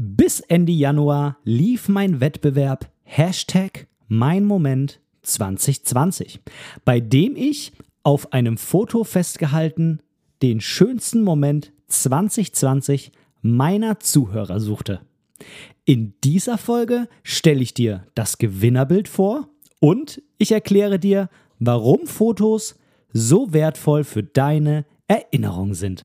Bis Ende Januar lief mein Wettbewerb Hashtag mein Moment 2020, bei dem ich auf einem Foto festgehalten den schönsten Moment 2020 meiner Zuhörer suchte. In dieser Folge stelle ich dir das Gewinnerbild vor und ich erkläre dir, warum Fotos so wertvoll für deine Erinnerung sind.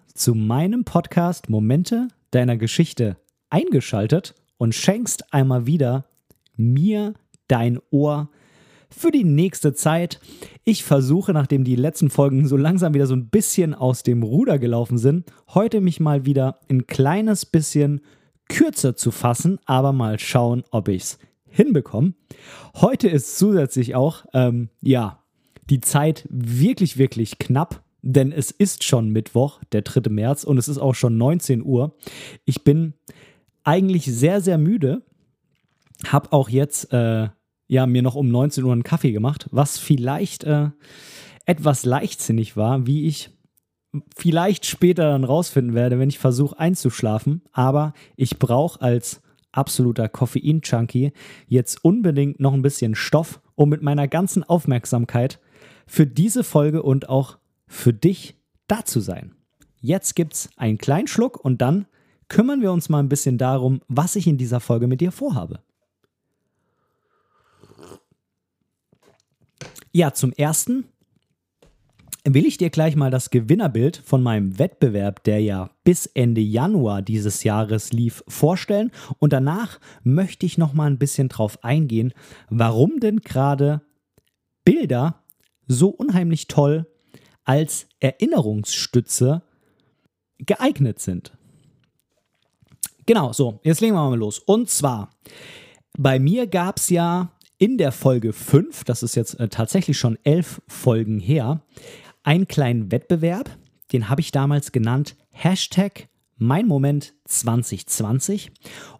zu meinem Podcast Momente deiner Geschichte eingeschaltet und schenkst einmal wieder mir dein Ohr für die nächste Zeit. Ich versuche, nachdem die letzten Folgen so langsam wieder so ein bisschen aus dem Ruder gelaufen sind, heute mich mal wieder ein kleines bisschen kürzer zu fassen, aber mal schauen, ob ich es hinbekomme. Heute ist zusätzlich auch, ähm, ja, die Zeit wirklich, wirklich knapp denn es ist schon Mittwoch, der 3. März und es ist auch schon 19 Uhr. Ich bin eigentlich sehr, sehr müde, habe auch jetzt äh, ja mir noch um 19 Uhr einen Kaffee gemacht, was vielleicht äh, etwas leichtsinnig war, wie ich vielleicht später dann rausfinden werde, wenn ich versuche einzuschlafen. Aber ich brauche als absoluter Koffein-Junkie jetzt unbedingt noch ein bisschen Stoff, um mit meiner ganzen Aufmerksamkeit für diese Folge und auch für dich da zu sein. Jetzt gibt's einen kleinen Schluck und dann kümmern wir uns mal ein bisschen darum, was ich in dieser Folge mit dir vorhabe. Ja, zum ersten will ich dir gleich mal das Gewinnerbild von meinem Wettbewerb, der ja bis Ende Januar dieses Jahres lief, vorstellen und danach möchte ich noch mal ein bisschen drauf eingehen, warum denn gerade Bilder so unheimlich toll als Erinnerungsstütze geeignet sind. Genau, so, jetzt legen wir mal los. Und zwar, bei mir gab es ja in der Folge 5, das ist jetzt äh, tatsächlich schon elf Folgen her, einen kleinen Wettbewerb, den habe ich damals genannt Hashtag mein Moment 2020.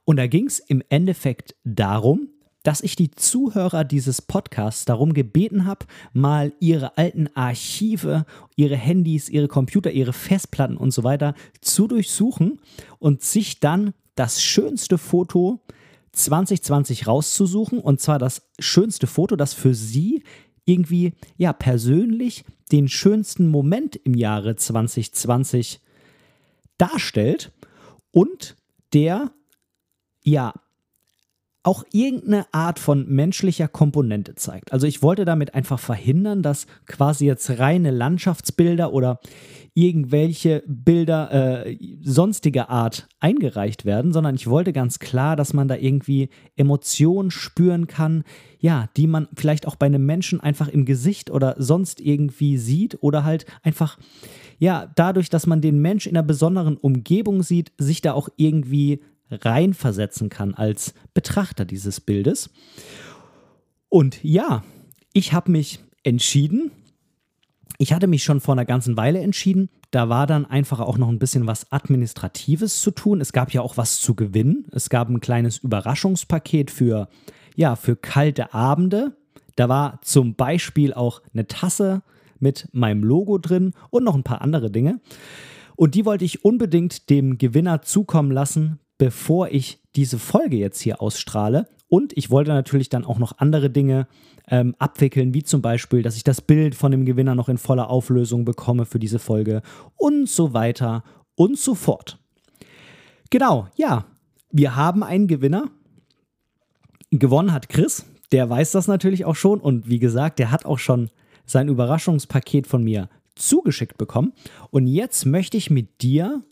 Und da ging es im Endeffekt darum, dass ich die Zuhörer dieses Podcasts darum gebeten habe, mal ihre alten Archive, ihre Handys, ihre Computer, ihre Festplatten und so weiter zu durchsuchen und sich dann das schönste Foto 2020 rauszusuchen. Und zwar das schönste Foto, das für sie irgendwie ja persönlich den schönsten Moment im Jahre 2020 darstellt. Und der ja auch irgendeine Art von menschlicher Komponente zeigt. Also ich wollte damit einfach verhindern, dass quasi jetzt reine Landschaftsbilder oder irgendwelche Bilder äh, sonstiger Art eingereicht werden, sondern ich wollte ganz klar, dass man da irgendwie Emotionen spüren kann, ja, die man vielleicht auch bei einem Menschen einfach im Gesicht oder sonst irgendwie sieht oder halt einfach ja, dadurch, dass man den Mensch in einer besonderen Umgebung sieht, sich da auch irgendwie reinversetzen kann als Betrachter dieses Bildes. Und ja, ich habe mich entschieden. Ich hatte mich schon vor einer ganzen Weile entschieden. Da war dann einfach auch noch ein bisschen was Administratives zu tun. Es gab ja auch was zu gewinnen. Es gab ein kleines Überraschungspaket für, ja, für kalte Abende. Da war zum Beispiel auch eine Tasse mit meinem Logo drin und noch ein paar andere Dinge. Und die wollte ich unbedingt dem Gewinner zukommen lassen, bevor ich diese Folge jetzt hier ausstrahle. Und ich wollte natürlich dann auch noch andere Dinge ähm, abwickeln, wie zum Beispiel, dass ich das Bild von dem Gewinner noch in voller Auflösung bekomme für diese Folge und so weiter und so fort. Genau, ja, wir haben einen Gewinner. Gewonnen hat Chris, der weiß das natürlich auch schon und wie gesagt, der hat auch schon sein Überraschungspaket von mir zugeschickt bekommen. Und jetzt möchte ich mit dir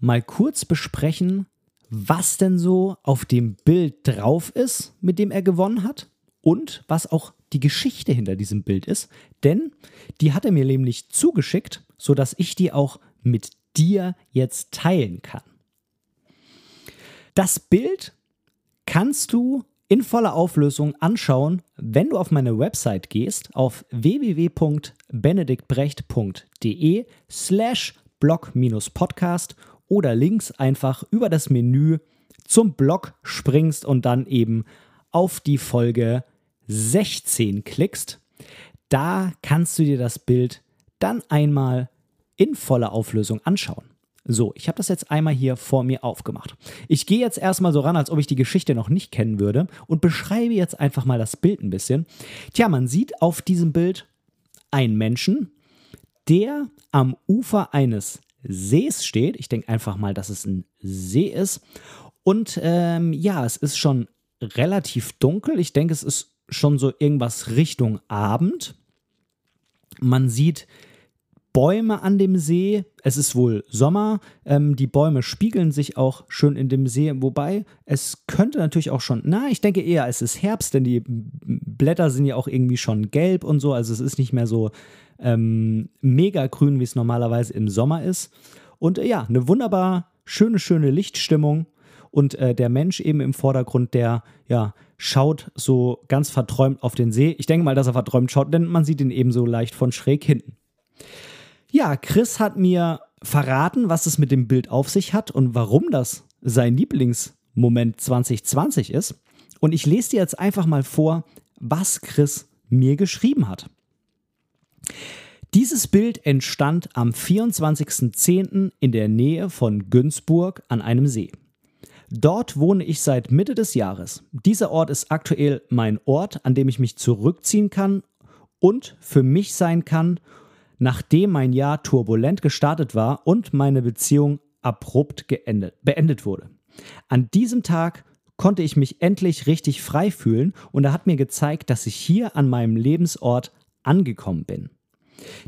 mal kurz besprechen, was denn so auf dem Bild drauf ist, mit dem er gewonnen hat und was auch die Geschichte hinter diesem Bild ist, denn die hat er mir nämlich zugeschickt, sodass ich die auch mit dir jetzt teilen kann. Das Bild kannst du in voller Auflösung anschauen, wenn du auf meine Website gehst, auf www.benediktbrecht.de slash blog-podcast oder links einfach über das Menü zum Blog springst und dann eben auf die Folge 16 klickst. Da kannst du dir das Bild dann einmal in voller Auflösung anschauen. So, ich habe das jetzt einmal hier vor mir aufgemacht. Ich gehe jetzt erstmal so ran, als ob ich die Geschichte noch nicht kennen würde und beschreibe jetzt einfach mal das Bild ein bisschen. Tja, man sieht auf diesem Bild einen Menschen, der am Ufer eines Sees steht. Ich denke einfach mal, dass es ein See ist. Und ähm, ja, es ist schon relativ dunkel. Ich denke, es ist schon so irgendwas Richtung Abend. Man sieht Bäume an dem See. Es ist wohl Sommer. Ähm, die Bäume spiegeln sich auch schön in dem See. Wobei es könnte natürlich auch schon, na, ich denke eher, es ist Herbst, denn die Blätter sind ja auch irgendwie schon gelb und so. Also es ist nicht mehr so ähm, mega grün, wie es normalerweise im Sommer ist. Und äh, ja, eine wunderbar schöne, schöne Lichtstimmung. Und äh, der Mensch eben im Vordergrund, der ja schaut so ganz verträumt auf den See. Ich denke mal, dass er verträumt schaut, denn man sieht ihn eben so leicht von schräg hinten. Ja, Chris hat mir verraten, was es mit dem Bild auf sich hat und warum das sein Lieblingsmoment 2020 ist. Und ich lese dir jetzt einfach mal vor, was Chris mir geschrieben hat. Dieses Bild entstand am 24.10. in der Nähe von Günzburg an einem See. Dort wohne ich seit Mitte des Jahres. Dieser Ort ist aktuell mein Ort, an dem ich mich zurückziehen kann und für mich sein kann nachdem mein Jahr turbulent gestartet war und meine Beziehung abrupt geendet, beendet wurde. An diesem Tag konnte ich mich endlich richtig frei fühlen und er hat mir gezeigt, dass ich hier an meinem Lebensort angekommen bin.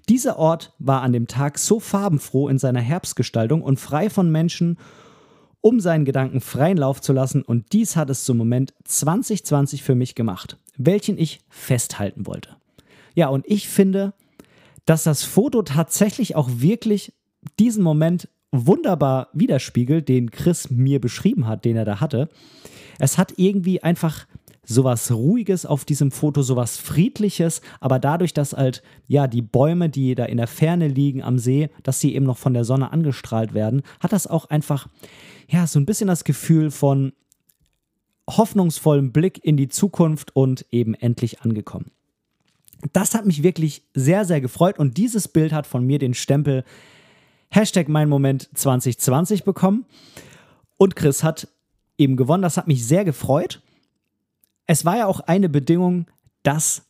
Dieser Ort war an dem Tag so farbenfroh in seiner Herbstgestaltung und frei von Menschen, um seinen Gedanken freien Lauf zu lassen und dies hat es zum Moment 2020 für mich gemacht, welchen ich festhalten wollte. Ja, und ich finde, dass das Foto tatsächlich auch wirklich diesen Moment wunderbar widerspiegelt, den Chris mir beschrieben hat, den er da hatte. Es hat irgendwie einfach sowas Ruhiges auf diesem Foto, sowas Friedliches, aber dadurch, dass halt, ja, die Bäume, die da in der Ferne liegen am See, dass sie eben noch von der Sonne angestrahlt werden, hat das auch einfach, ja, so ein bisschen das Gefühl von hoffnungsvollem Blick in die Zukunft und eben endlich angekommen. Das hat mich wirklich sehr, sehr gefreut und dieses Bild hat von mir den Stempel Hashtag mein Moment 2020 bekommen. Und Chris hat eben gewonnen. Das hat mich sehr gefreut. Es war ja auch eine Bedingung, dass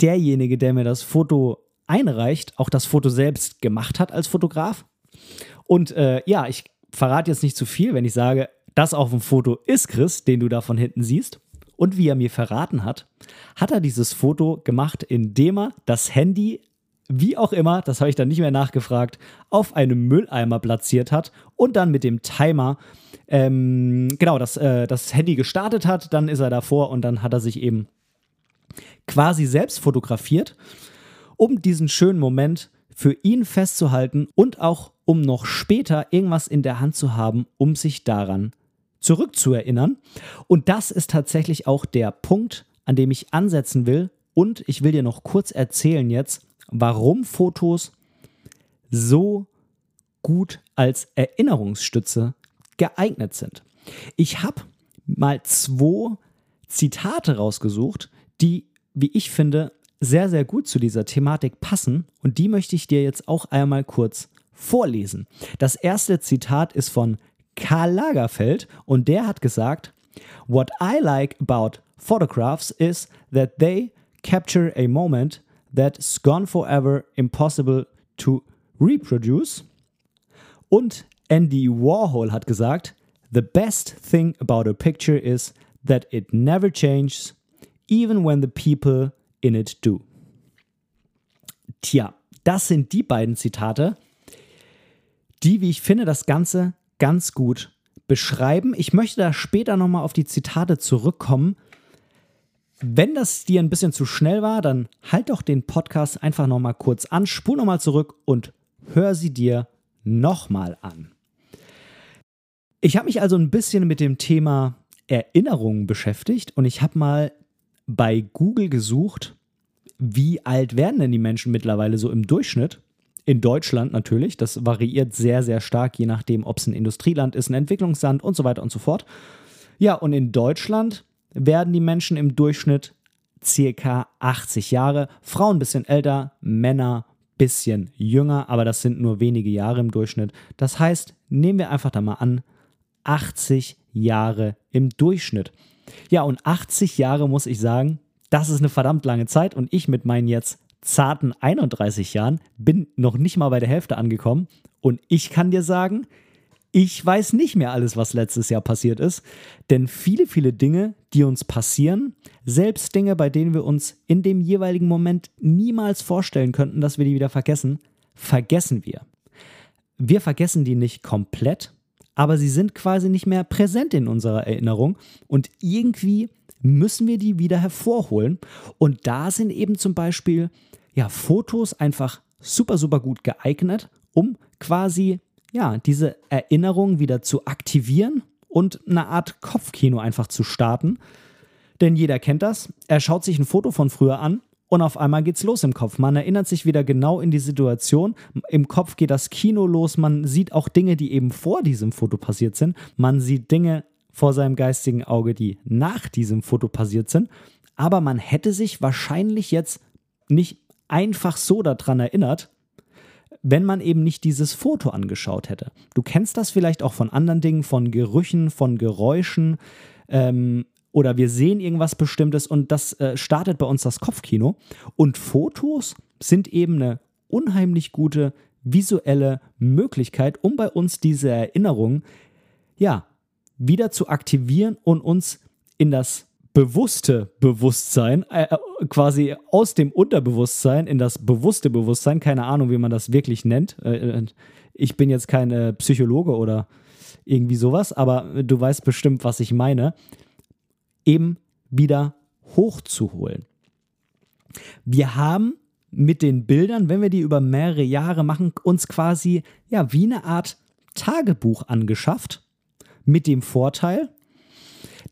derjenige, der mir das Foto einreicht, auch das Foto selbst gemacht hat als Fotograf. Und äh, ja, ich verrate jetzt nicht zu viel, wenn ich sage, das auf dem Foto ist Chris, den du da von hinten siehst. Und wie er mir verraten hat, hat er dieses Foto gemacht, indem er das Handy, wie auch immer, das habe ich dann nicht mehr nachgefragt, auf einem Mülleimer platziert hat und dann mit dem Timer ähm, genau das, äh, das Handy gestartet hat. Dann ist er davor und dann hat er sich eben quasi selbst fotografiert, um diesen schönen Moment für ihn festzuhalten und auch um noch später irgendwas in der Hand zu haben, um sich daran zurückzuerinnern. Und das ist tatsächlich auch der Punkt, an dem ich ansetzen will. Und ich will dir noch kurz erzählen jetzt, warum Fotos so gut als Erinnerungsstütze geeignet sind. Ich habe mal zwei Zitate rausgesucht, die, wie ich finde, sehr, sehr gut zu dieser Thematik passen. Und die möchte ich dir jetzt auch einmal kurz vorlesen. Das erste Zitat ist von Karl Lagerfeld und der hat gesagt, What I like about photographs is that they capture a moment that's gone forever impossible to reproduce. Und Andy Warhol hat gesagt, The best thing about a picture is that it never changes, even when the people in it do. Tja, das sind die beiden Zitate, die, wie ich finde, das Ganze ganz gut beschreiben. Ich möchte da später nochmal auf die Zitate zurückkommen. Wenn das dir ein bisschen zu schnell war, dann halt doch den Podcast einfach nochmal kurz an, spul nochmal zurück und hör sie dir nochmal an. Ich habe mich also ein bisschen mit dem Thema Erinnerungen beschäftigt und ich habe mal bei Google gesucht, wie alt werden denn die Menschen mittlerweile so im Durchschnitt? In Deutschland natürlich, das variiert sehr, sehr stark, je nachdem, ob es ein Industrieland ist, ein Entwicklungsland und so weiter und so fort. Ja, und in Deutschland werden die Menschen im Durchschnitt circa 80 Jahre, Frauen ein bisschen älter, Männer ein bisschen jünger, aber das sind nur wenige Jahre im Durchschnitt. Das heißt, nehmen wir einfach da mal an, 80 Jahre im Durchschnitt. Ja, und 80 Jahre muss ich sagen, das ist eine verdammt lange Zeit und ich mit meinen jetzt zarten 31 Jahren bin noch nicht mal bei der Hälfte angekommen. Und ich kann dir sagen, ich weiß nicht mehr alles, was letztes Jahr passiert ist, denn viele, viele Dinge, die uns passieren, selbst Dinge, bei denen wir uns in dem jeweiligen Moment niemals vorstellen könnten, dass wir die wieder vergessen, vergessen wir. Wir vergessen die nicht komplett, aber sie sind quasi nicht mehr präsent in unserer Erinnerung. Und irgendwie müssen wir die wieder hervorholen. Und da sind eben zum Beispiel ja, Fotos einfach super, super gut geeignet, um quasi ja, diese Erinnerung wieder zu aktivieren und eine Art Kopfkino einfach zu starten. Denn jeder kennt das. Er schaut sich ein Foto von früher an und auf einmal geht's los im Kopf. Man erinnert sich wieder genau in die Situation. Im Kopf geht das Kino los. Man sieht auch Dinge, die eben vor diesem Foto passiert sind. Man sieht Dinge vor seinem geistigen Auge, die nach diesem Foto passiert sind. Aber man hätte sich wahrscheinlich jetzt nicht einfach so daran erinnert, wenn man eben nicht dieses Foto angeschaut hätte. Du kennst das vielleicht auch von anderen Dingen, von Gerüchen, von Geräuschen. Ähm, oder wir sehen irgendwas Bestimmtes und das äh, startet bei uns das Kopfkino. Und Fotos sind eben eine unheimlich gute visuelle Möglichkeit, um bei uns diese Erinnerung ja wieder zu aktivieren und uns in das bewusste Bewusstsein, äh, äh quasi aus dem Unterbewusstsein in das bewusste Bewusstsein, keine Ahnung, wie man das wirklich nennt. Äh, äh ich bin jetzt kein äh, Psychologe oder irgendwie sowas, aber du weißt bestimmt, was ich meine eben wieder hochzuholen. Wir haben mit den Bildern, wenn wir die über mehrere Jahre machen, uns quasi ja wie eine Art Tagebuch angeschafft. Mit dem Vorteil,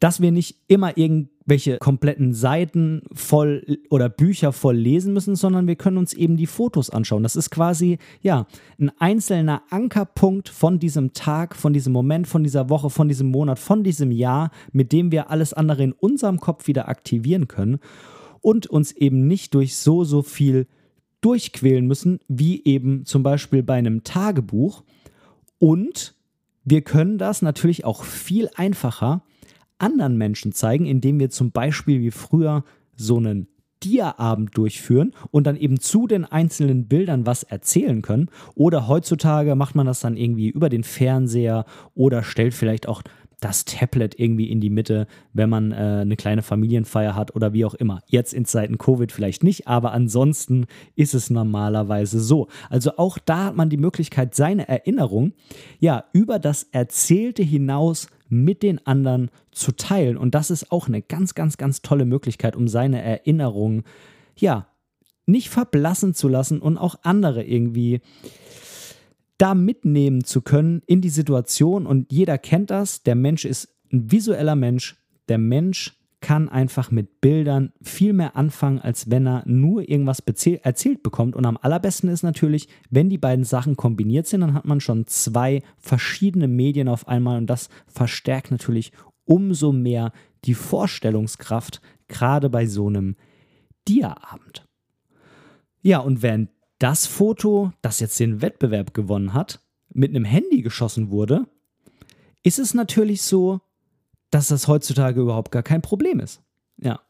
dass wir nicht immer irgendwelche kompletten Seiten voll oder Bücher voll lesen müssen, sondern wir können uns eben die Fotos anschauen. Das ist quasi, ja, ein einzelner Ankerpunkt von diesem Tag, von diesem Moment, von dieser Woche, von diesem Monat, von diesem Jahr, mit dem wir alles andere in unserem Kopf wieder aktivieren können und uns eben nicht durch so, so viel durchquälen müssen, wie eben zum Beispiel bei einem Tagebuch. Und wir können das natürlich auch viel einfacher anderen Menschen zeigen, indem wir zum Beispiel wie früher so einen Dia-Abend durchführen und dann eben zu den einzelnen Bildern was erzählen können. Oder heutzutage macht man das dann irgendwie über den Fernseher oder stellt vielleicht auch das Tablet irgendwie in die Mitte, wenn man äh, eine kleine Familienfeier hat oder wie auch immer. Jetzt in Zeiten Covid vielleicht nicht, aber ansonsten ist es normalerweise so. Also auch da hat man die Möglichkeit, seine Erinnerung ja über das Erzählte hinaus mit den anderen zu teilen. Und das ist auch eine ganz, ganz, ganz tolle Möglichkeit, um seine Erinnerungen, ja, nicht verblassen zu lassen und auch andere irgendwie da mitnehmen zu können in die Situation. Und jeder kennt das. Der Mensch ist ein visueller Mensch. Der Mensch kann einfach mit Bildern viel mehr anfangen, als wenn er nur irgendwas erzählt bekommt. Und am allerbesten ist natürlich, wenn die beiden Sachen kombiniert sind, dann hat man schon zwei verschiedene Medien auf einmal und das verstärkt natürlich umso mehr die Vorstellungskraft, gerade bei so einem Dia-Abend. Ja, und während das Foto, das jetzt den Wettbewerb gewonnen hat, mit einem Handy geschossen wurde, ist es natürlich so, dass das heutzutage überhaupt gar kein Problem ist. Ja,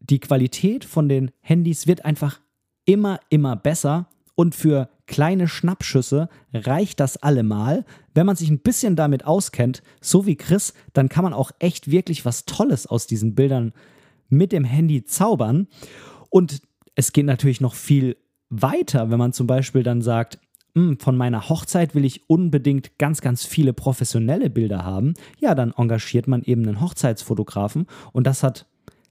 die Qualität von den Handys wird einfach immer, immer besser und für kleine Schnappschüsse reicht das allemal. Wenn man sich ein bisschen damit auskennt, so wie Chris, dann kann man auch echt wirklich was Tolles aus diesen Bildern mit dem Handy zaubern. Und es geht natürlich noch viel weiter, wenn man zum Beispiel dann sagt, hm, von meiner Hochzeit will ich unbedingt ganz, ganz viele professionelle Bilder haben, ja, dann engagiert man eben einen Hochzeitsfotografen und das hat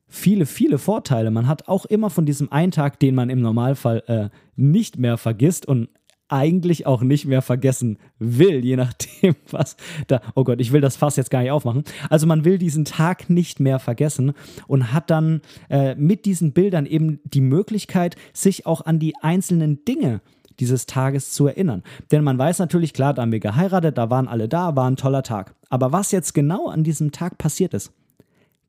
viele, viele Vorteile. Man hat auch immer von diesem einen Tag, den man im Normalfall äh, nicht mehr vergisst und eigentlich auch nicht mehr vergessen will, je nachdem, was da. Oh Gott, ich will das Fass jetzt gar nicht aufmachen. Also man will diesen Tag nicht mehr vergessen und hat dann äh, mit diesen Bildern eben die Möglichkeit, sich auch an die einzelnen Dinge dieses Tages zu erinnern. Denn man weiß natürlich, klar, da haben wir geheiratet, da waren alle da, war ein toller Tag. Aber was jetzt genau an diesem Tag passiert ist,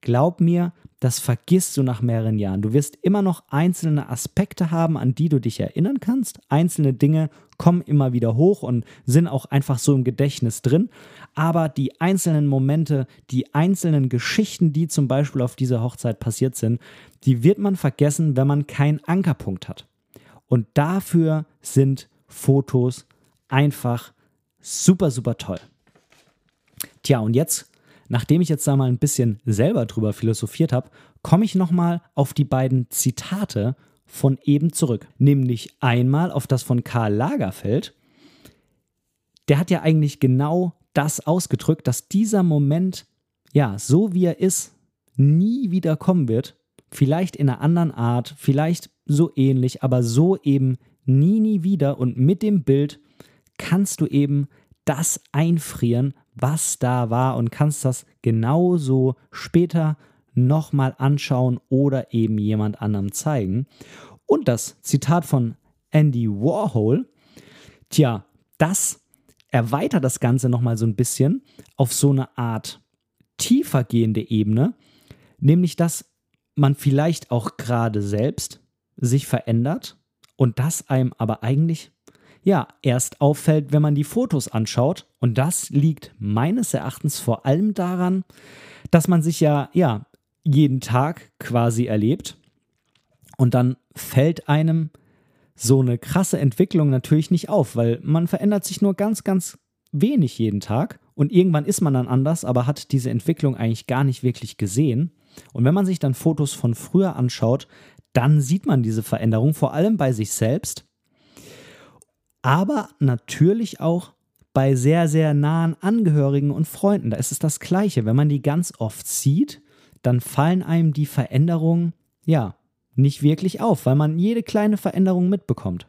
glaub mir, das vergisst du nach mehreren Jahren. Du wirst immer noch einzelne Aspekte haben, an die du dich erinnern kannst. Einzelne Dinge kommen immer wieder hoch und sind auch einfach so im Gedächtnis drin. Aber die einzelnen Momente, die einzelnen Geschichten, die zum Beispiel auf dieser Hochzeit passiert sind, die wird man vergessen, wenn man keinen Ankerpunkt hat. Und dafür sind Fotos einfach super, super toll. Tja, und jetzt nachdem ich jetzt da mal ein bisschen selber drüber philosophiert habe, komme ich nochmal auf die beiden Zitate von eben zurück. Nämlich einmal auf das von Karl Lagerfeld. Der hat ja eigentlich genau das ausgedrückt, dass dieser Moment, ja, so wie er ist, nie wieder kommen wird. Vielleicht in einer anderen Art, vielleicht so ähnlich, aber so eben nie, nie wieder. Und mit dem Bild kannst du eben das einfrieren, was da war und kannst das genauso später nochmal anschauen oder eben jemand anderem zeigen. Und das Zitat von Andy Warhol, tja, das erweitert das Ganze nochmal so ein bisschen auf so eine Art tiefer gehende Ebene, nämlich dass man vielleicht auch gerade selbst sich verändert und das einem aber eigentlich ja, erst auffällt, wenn man die Fotos anschaut. Und das liegt meines Erachtens vor allem daran, dass man sich ja, ja, jeden Tag quasi erlebt. Und dann fällt einem so eine krasse Entwicklung natürlich nicht auf, weil man verändert sich nur ganz, ganz wenig jeden Tag. Und irgendwann ist man dann anders, aber hat diese Entwicklung eigentlich gar nicht wirklich gesehen. Und wenn man sich dann Fotos von früher anschaut, dann sieht man diese Veränderung, vor allem bei sich selbst aber natürlich auch bei sehr, sehr nahen Angehörigen und Freunden. Da ist es das Gleiche. Wenn man die ganz oft sieht, dann fallen einem die Veränderungen, ja, nicht wirklich auf, weil man jede kleine Veränderung mitbekommt.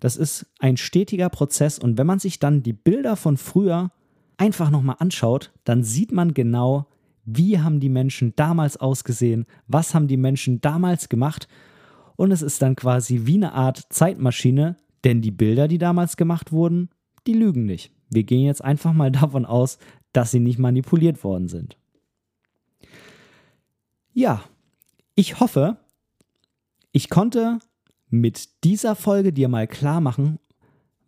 Das ist ein stetiger Prozess und wenn man sich dann die Bilder von früher einfach nochmal anschaut, dann sieht man genau, wie haben die Menschen damals ausgesehen, was haben die Menschen damals gemacht und es ist dann quasi wie eine Art Zeitmaschine, denn die Bilder, die damals gemacht wurden, die lügen nicht. Wir gehen jetzt einfach mal davon aus, dass sie nicht manipuliert worden sind. Ja, ich hoffe, ich konnte mit dieser Folge dir mal klar machen,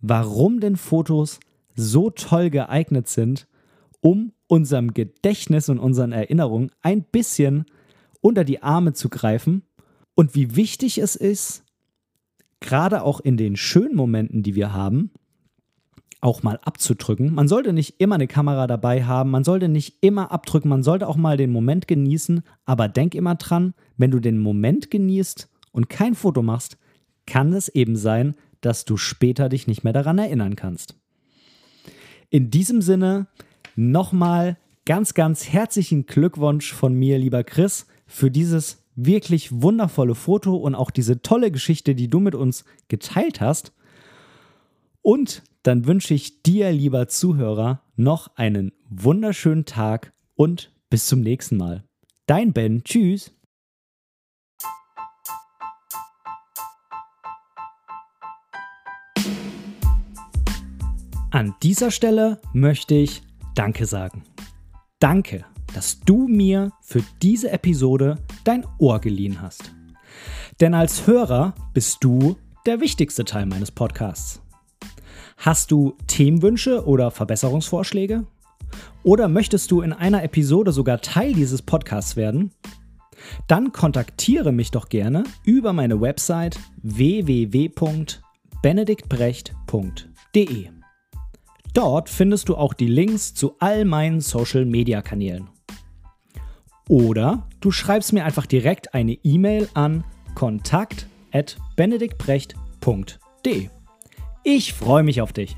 warum denn Fotos so toll geeignet sind, um unserem Gedächtnis und unseren Erinnerungen ein bisschen unter die Arme zu greifen und wie wichtig es ist, gerade auch in den schönen Momenten, die wir haben, auch mal abzudrücken. Man sollte nicht immer eine Kamera dabei haben, man sollte nicht immer abdrücken, man sollte auch mal den Moment genießen, aber denk immer dran, wenn du den Moment genießt und kein Foto machst, kann es eben sein, dass du später dich nicht mehr daran erinnern kannst. In diesem Sinne nochmal ganz, ganz herzlichen Glückwunsch von mir, lieber Chris, für dieses wirklich wundervolle Foto und auch diese tolle Geschichte, die du mit uns geteilt hast. Und dann wünsche ich dir, lieber Zuhörer, noch einen wunderschönen Tag und bis zum nächsten Mal. Dein Ben, tschüss. An dieser Stelle möchte ich Danke sagen. Danke dass du mir für diese Episode dein Ohr geliehen hast. Denn als Hörer bist du der wichtigste Teil meines Podcasts. Hast du Themenwünsche oder Verbesserungsvorschläge? Oder möchtest du in einer Episode sogar Teil dieses Podcasts werden? Dann kontaktiere mich doch gerne über meine Website www.benediktbrecht.de. Dort findest du auch die Links zu all meinen Social-Media-Kanälen. Oder du schreibst mir einfach direkt eine E-Mail an kontakt@benediktbrecht.de. Ich freue mich auf dich.